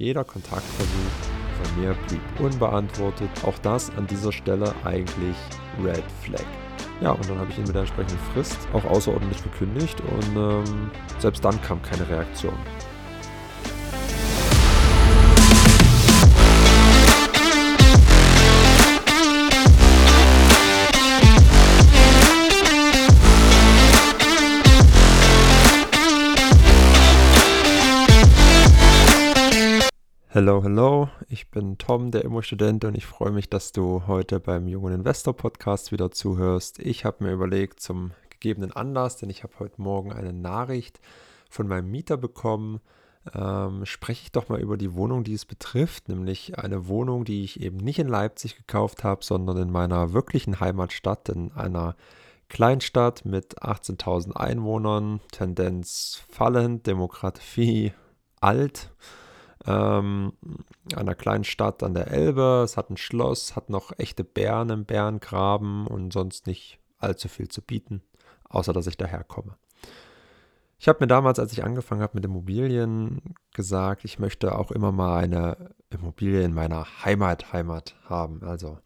Jeder Kontaktversuch von mir blieb unbeantwortet. Auch das an dieser Stelle eigentlich Red Flag. Ja, und dann habe ich ihn mit der entsprechenden Frist auch außerordentlich gekündigt und ähm, selbst dann kam keine Reaktion. Hello, hello, ich bin Tom, der Immo-Student und ich freue mich, dass du heute beim Jungen Investor Podcast wieder zuhörst. Ich habe mir überlegt, zum gegebenen Anlass, denn ich habe heute Morgen eine Nachricht von meinem Mieter bekommen, ähm, spreche ich doch mal über die Wohnung, die es betrifft, nämlich eine Wohnung, die ich eben nicht in Leipzig gekauft habe, sondern in meiner wirklichen Heimatstadt, in einer Kleinstadt mit 18.000 Einwohnern, Tendenz fallend, Demografie alt ähm, einer kleinen Stadt an der Elbe. Es hat ein Schloss, hat noch echte Bären im Bärengraben und sonst nicht allzu viel zu bieten, außer dass ich daherkomme. Ich habe mir damals, als ich angefangen habe mit Immobilien, gesagt, ich möchte auch immer mal eine Immobilie in meiner Heimat, Heimat haben. Also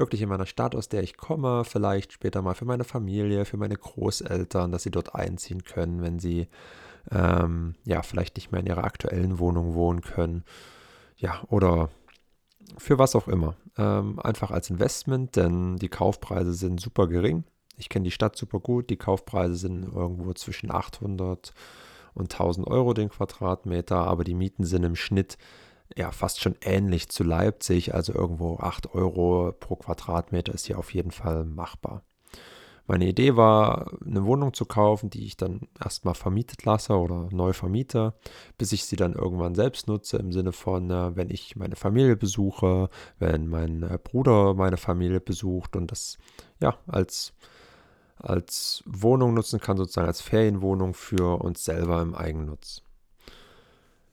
wirklich in meiner Stadt, aus der ich komme, vielleicht später mal für meine Familie, für meine Großeltern, dass sie dort einziehen können, wenn sie ähm, ja, vielleicht nicht mehr in ihrer aktuellen Wohnung wohnen können. Ja, oder für was auch immer. Ähm, einfach als Investment, denn die Kaufpreise sind super gering. Ich kenne die Stadt super gut. Die Kaufpreise sind irgendwo zwischen 800 und 1000 Euro den Quadratmeter, aber die Mieten sind im Schnitt ja fast schon ähnlich zu Leipzig. Also irgendwo 8 Euro pro Quadratmeter ist hier auf jeden Fall machbar. Meine Idee war, eine Wohnung zu kaufen, die ich dann erstmal vermietet lasse oder neu vermiete, bis ich sie dann irgendwann selbst nutze, im Sinne von, äh, wenn ich meine Familie besuche, wenn mein äh, Bruder meine Familie besucht und das ja als, als Wohnung nutzen kann, sozusagen als Ferienwohnung für uns selber im Eigennutz.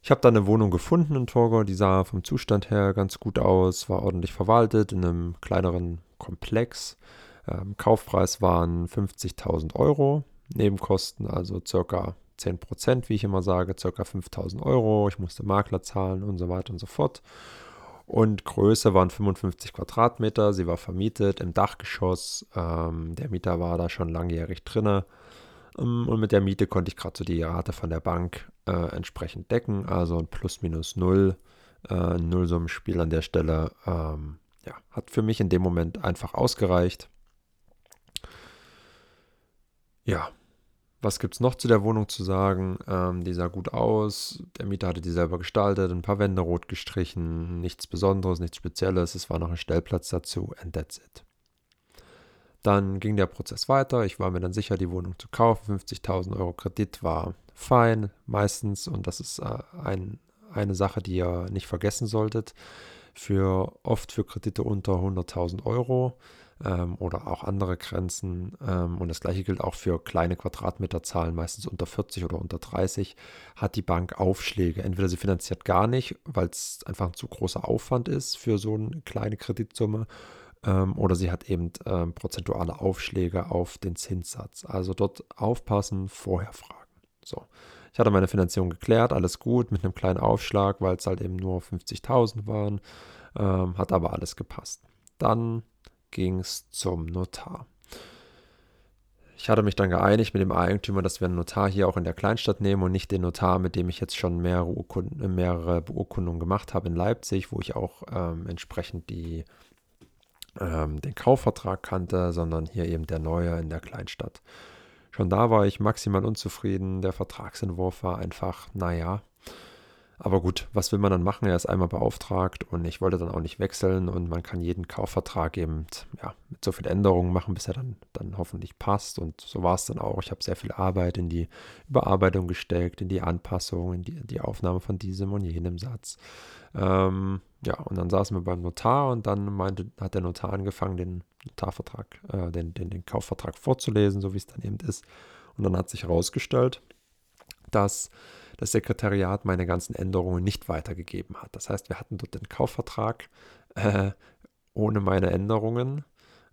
Ich habe da eine Wohnung gefunden in Torgau, die sah vom Zustand her ganz gut aus, war ordentlich verwaltet in einem kleineren Komplex. Ähm, Kaufpreis waren 50.000 Euro, Nebenkosten also circa 10 Prozent, wie ich immer sage, circa 5.000 Euro. Ich musste Makler zahlen und so weiter und so fort. Und Größe waren 55 Quadratmeter. Sie war vermietet im Dachgeschoss. Ähm, der Mieter war da schon langjährig drinne. Ähm, und mit der Miete konnte ich gerade so die Rate von der Bank äh, entsprechend decken. Also ein Plus minus Null. Äh, Nullsummenspiel an der Stelle. Ähm, ja, hat für mich in dem Moment einfach ausgereicht. Ja, was gibt es noch zu der Wohnung zu sagen? Ähm, die sah gut aus. Der Mieter hatte die selber gestaltet, ein paar Wände rot gestrichen, nichts Besonderes, nichts Spezielles. Es war noch ein Stellplatz dazu and that's it. Dann ging der Prozess weiter. Ich war mir dann sicher, die Wohnung zu kaufen. 50.000 Euro Kredit war fein, meistens. Und das ist äh, ein, eine Sache, die ihr nicht vergessen solltet. Für oft für Kredite unter 100.000 Euro ähm, oder auch andere Grenzen. Ähm, und das gleiche gilt auch für kleine Quadratmeterzahlen, meistens unter 40 oder unter 30, hat die Bank Aufschläge. Entweder sie finanziert gar nicht, weil es einfach ein zu großer Aufwand ist für so eine kleine Kreditsumme, ähm, oder sie hat eben ähm, prozentuale Aufschläge auf den Zinssatz. Also dort aufpassen, vorher fragen. So. Ich hatte meine Finanzierung geklärt, alles gut, mit einem kleinen Aufschlag, weil es halt eben nur 50.000 waren, ähm, hat aber alles gepasst. Dann ging es zum Notar. Ich hatte mich dann geeinigt mit dem Eigentümer, dass wir einen Notar hier auch in der Kleinstadt nehmen und nicht den Notar, mit dem ich jetzt schon mehrere, Urkunden, mehrere Beurkundungen gemacht habe in Leipzig, wo ich auch ähm, entsprechend die, ähm, den Kaufvertrag kannte, sondern hier eben der neue in der Kleinstadt. Schon da war ich maximal unzufrieden. Der Vertragsentwurf war einfach, naja, aber gut, was will man dann machen? Er ist einmal beauftragt und ich wollte dann auch nicht wechseln und man kann jeden Kaufvertrag eben ja, mit so viel Änderungen machen, bis er dann, dann hoffentlich passt. Und so war es dann auch. Ich habe sehr viel Arbeit in die Überarbeitung gesteckt, in die Anpassung, in die, die Aufnahme von diesem und jenem Satz. Ähm, ja, und dann saßen wir beim Notar und dann meinte, hat der Notar angefangen, den Notarvertrag, äh, den, den, den Kaufvertrag vorzulesen, so wie es dann eben ist. Und dann hat sich herausgestellt, dass das Sekretariat meine ganzen Änderungen nicht weitergegeben hat. Das heißt, wir hatten dort den Kaufvertrag äh, ohne meine Änderungen,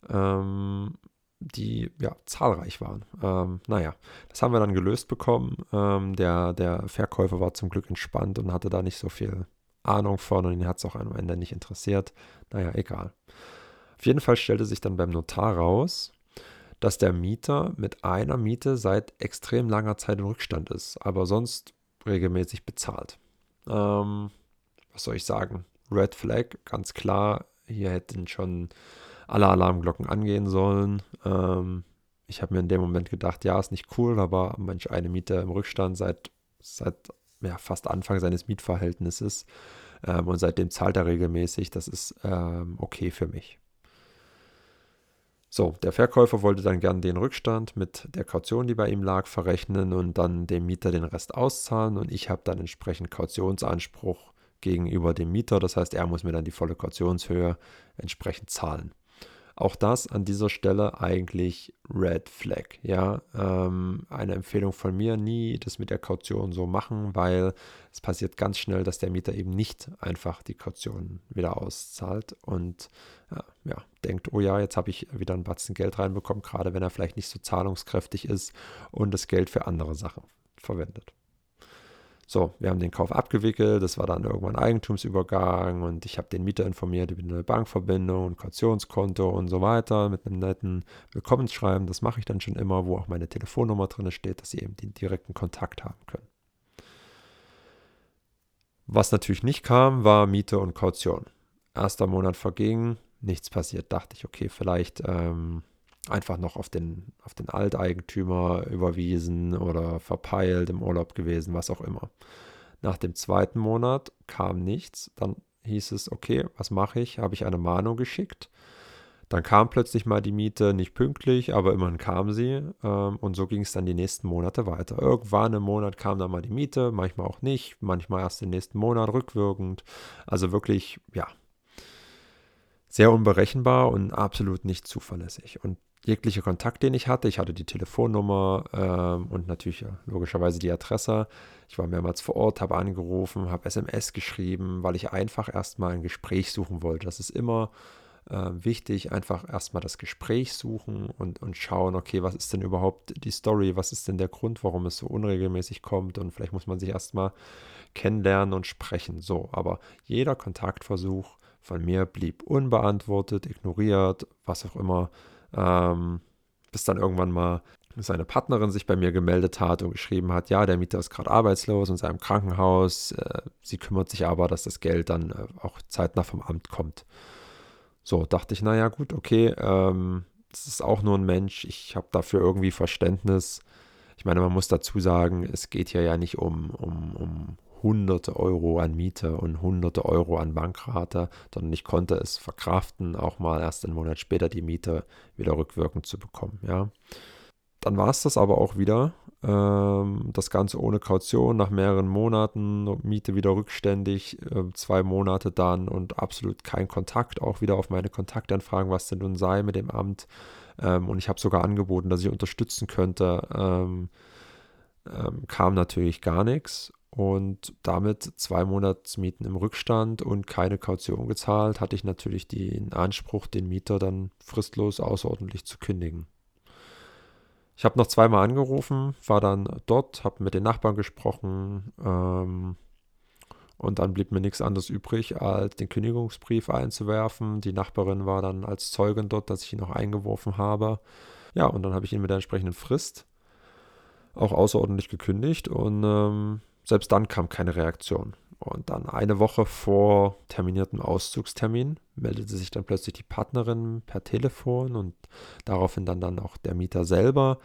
ähm, die ja zahlreich waren. Ähm, naja, das haben wir dann gelöst bekommen. Ähm, der, der Verkäufer war zum Glück entspannt und hatte da nicht so viel Ahnung von und ihn hat es auch am Ende nicht interessiert. Naja, egal. Auf jeden Fall stellte sich dann beim Notar raus, dass der Mieter mit einer Miete seit extrem langer Zeit im Rückstand ist, aber sonst regelmäßig bezahlt. Ähm, was soll ich sagen? Red Flag, ganz klar. Hier hätten schon alle Alarmglocken angehen sollen. Ähm, ich habe mir in dem Moment gedacht, ja, ist nicht cool, aber manch eine Miete im Rückstand seit, seit ja, fast Anfang seines Mietverhältnisses ähm, und seitdem zahlt er regelmäßig. Das ist ähm, okay für mich. So, der Verkäufer wollte dann gern den Rückstand mit der Kaution, die bei ihm lag, verrechnen und dann dem Mieter den Rest auszahlen und ich habe dann entsprechend Kautionsanspruch gegenüber dem Mieter. Das heißt, er muss mir dann die volle Kautionshöhe entsprechend zahlen. Auch das an dieser Stelle eigentlich Red Flag. Ja, ähm, eine Empfehlung von mir, nie das mit der Kaution so machen, weil es passiert ganz schnell, dass der Mieter eben nicht einfach die Kaution wieder auszahlt und äh, ja, denkt, oh ja, jetzt habe ich wieder einen Batzen Geld reinbekommen, gerade wenn er vielleicht nicht so zahlungskräftig ist und das Geld für andere Sachen verwendet. So, wir haben den Kauf abgewickelt, das war dann irgendwann Eigentumsübergang und ich habe den Mieter informiert über eine Bankverbindung, ein Kautionskonto und so weiter mit einem netten Willkommensschreiben. Das mache ich dann schon immer, wo auch meine Telefonnummer drin steht, dass sie eben den direkten Kontakt haben können. Was natürlich nicht kam, war Miete und Kaution. Erster Monat verging, nichts passiert. Dachte ich, okay, vielleicht ähm, einfach noch auf den, auf den Alteigentümer überwiesen oder verpeilt im Urlaub gewesen, was auch immer. Nach dem zweiten Monat kam nichts. Dann hieß es, okay, was mache ich? Habe ich eine Mahnung geschickt. Dann kam plötzlich mal die Miete, nicht pünktlich, aber immerhin kam sie. Ähm, und so ging es dann die nächsten Monate weiter. Irgendwann im Monat kam dann mal die Miete, manchmal auch nicht, manchmal erst den nächsten Monat rückwirkend. Also wirklich, ja, sehr unberechenbar und absolut nicht zuverlässig. Und jeglicher Kontakt, den ich hatte. Ich hatte die Telefonnummer ähm, und natürlich logischerweise die Adresse. Ich war mehrmals vor Ort, habe angerufen, habe SMS geschrieben, weil ich einfach erstmal ein Gespräch suchen wollte. Das ist immer äh, wichtig, einfach erstmal das Gespräch suchen und, und schauen, okay, was ist denn überhaupt die Story, was ist denn der Grund, warum es so unregelmäßig kommt und vielleicht muss man sich erstmal kennenlernen und sprechen. So, aber jeder Kontaktversuch von mir blieb unbeantwortet, ignoriert, was auch immer ähm, bis dann irgendwann mal seine Partnerin sich bei mir gemeldet hat und geschrieben hat, ja, der Mieter ist gerade arbeitslos in seinem Krankenhaus. Äh, sie kümmert sich aber, dass das Geld dann äh, auch zeitnah vom Amt kommt. So dachte ich, naja, gut, okay, ähm, das ist auch nur ein Mensch. Ich habe dafür irgendwie Verständnis. Ich meine, man muss dazu sagen, es geht hier ja nicht um, um, um hunderte Euro an Miete und hunderte Euro an Bankrate, sondern ich konnte es verkraften, auch mal erst einen Monat später die Miete wieder rückwirkend zu bekommen. Ja. Dann war es das aber auch wieder. Ähm, das Ganze ohne Kaution, nach mehreren Monaten, Miete wieder rückständig, äh, zwei Monate dann und absolut kein Kontakt, auch wieder auf meine Kontaktanfragen, was denn nun sei mit dem Amt. Ähm, und ich habe sogar angeboten, dass ich unterstützen könnte. Ähm, ähm kam natürlich gar nichts und damit zwei Monatsmieten im Rückstand und keine Kaution gezahlt, hatte ich natürlich den Anspruch, den Mieter dann fristlos außerordentlich zu kündigen. Ich habe noch zweimal angerufen, war dann dort, habe mit den Nachbarn gesprochen ähm, und dann blieb mir nichts anderes übrig, als den Kündigungsbrief einzuwerfen. Die Nachbarin war dann als Zeugin dort, dass ich ihn noch eingeworfen habe. Ja, und dann habe ich ihn mit der entsprechenden Frist auch außerordentlich gekündigt und ähm, selbst dann kam keine Reaktion. Und dann eine Woche vor terminiertem Auszugstermin meldete sich dann plötzlich die Partnerin per Telefon und daraufhin dann, dann auch der Mieter selber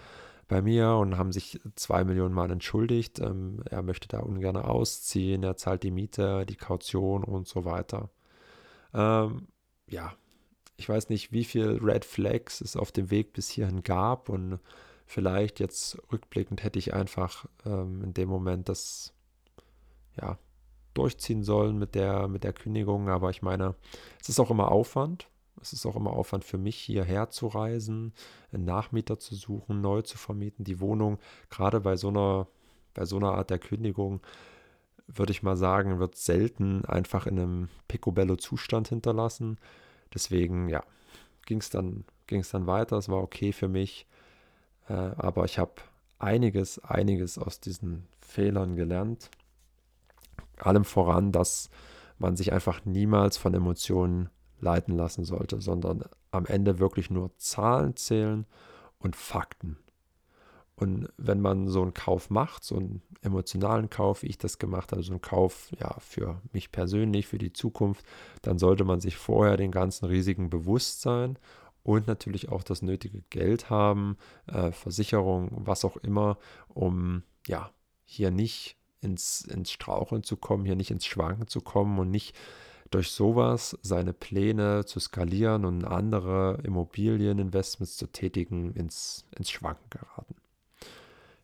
bei mir und haben sich zwei Millionen Mal entschuldigt. Ähm, er möchte da ungern ausziehen, er zahlt die Miete, die Kaution und so weiter. Ähm, ja, ich weiß nicht, wie viel Red Flags es auf dem Weg bis hierhin gab und vielleicht jetzt rückblickend hätte ich einfach ähm, in dem Moment das ja durchziehen sollen mit der, mit der Kündigung. Aber ich meine, es ist auch immer Aufwand. Es ist auch immer Aufwand für mich, hierher zu reisen, einen Nachmieter zu suchen, neu zu vermieten. Die Wohnung, gerade bei so einer, bei so einer Art der Kündigung, würde ich mal sagen, wird selten einfach in einem Picobello-Zustand hinterlassen. Deswegen, ja, ging es dann, dann weiter. Es war okay für mich. Äh, aber ich habe einiges, einiges aus diesen Fehlern gelernt. Allem voran das, man sich einfach niemals von Emotionen leiten lassen sollte, sondern am Ende wirklich nur Zahlen zählen und Fakten. Und wenn man so einen Kauf macht, so einen emotionalen Kauf, wie ich das gemacht habe, so einen Kauf ja für mich persönlich, für die Zukunft, dann sollte man sich vorher den ganzen Risiken bewusst sein und natürlich auch das nötige Geld haben, äh, Versicherung, was auch immer, um ja hier nicht ins, ins Straucheln zu kommen, hier nicht ins Schwanken zu kommen und nicht durch sowas seine Pläne zu skalieren und andere Immobilieninvestments zu tätigen, ins, ins Schwanken geraten.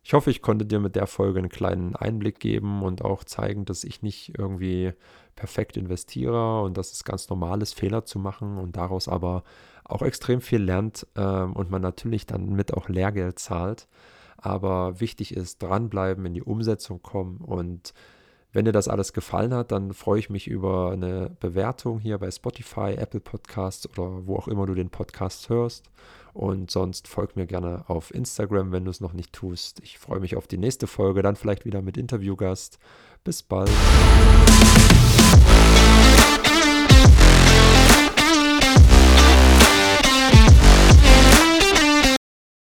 Ich hoffe, ich konnte dir mit der Folge einen kleinen Einblick geben und auch zeigen, dass ich nicht irgendwie perfekt investiere und dass es ganz normal ist, Fehler zu machen und daraus aber auch extrem viel lernt ähm, und man natürlich dann mit auch Lehrgeld zahlt. Aber wichtig ist, dranbleiben, in die Umsetzung kommen und wenn dir das alles gefallen hat, dann freue ich mich über eine Bewertung hier bei Spotify, Apple Podcasts oder wo auch immer du den Podcast hörst. Und sonst folg mir gerne auf Instagram, wenn du es noch nicht tust. Ich freue mich auf die nächste Folge, dann vielleicht wieder mit Interviewgast. Bis bald.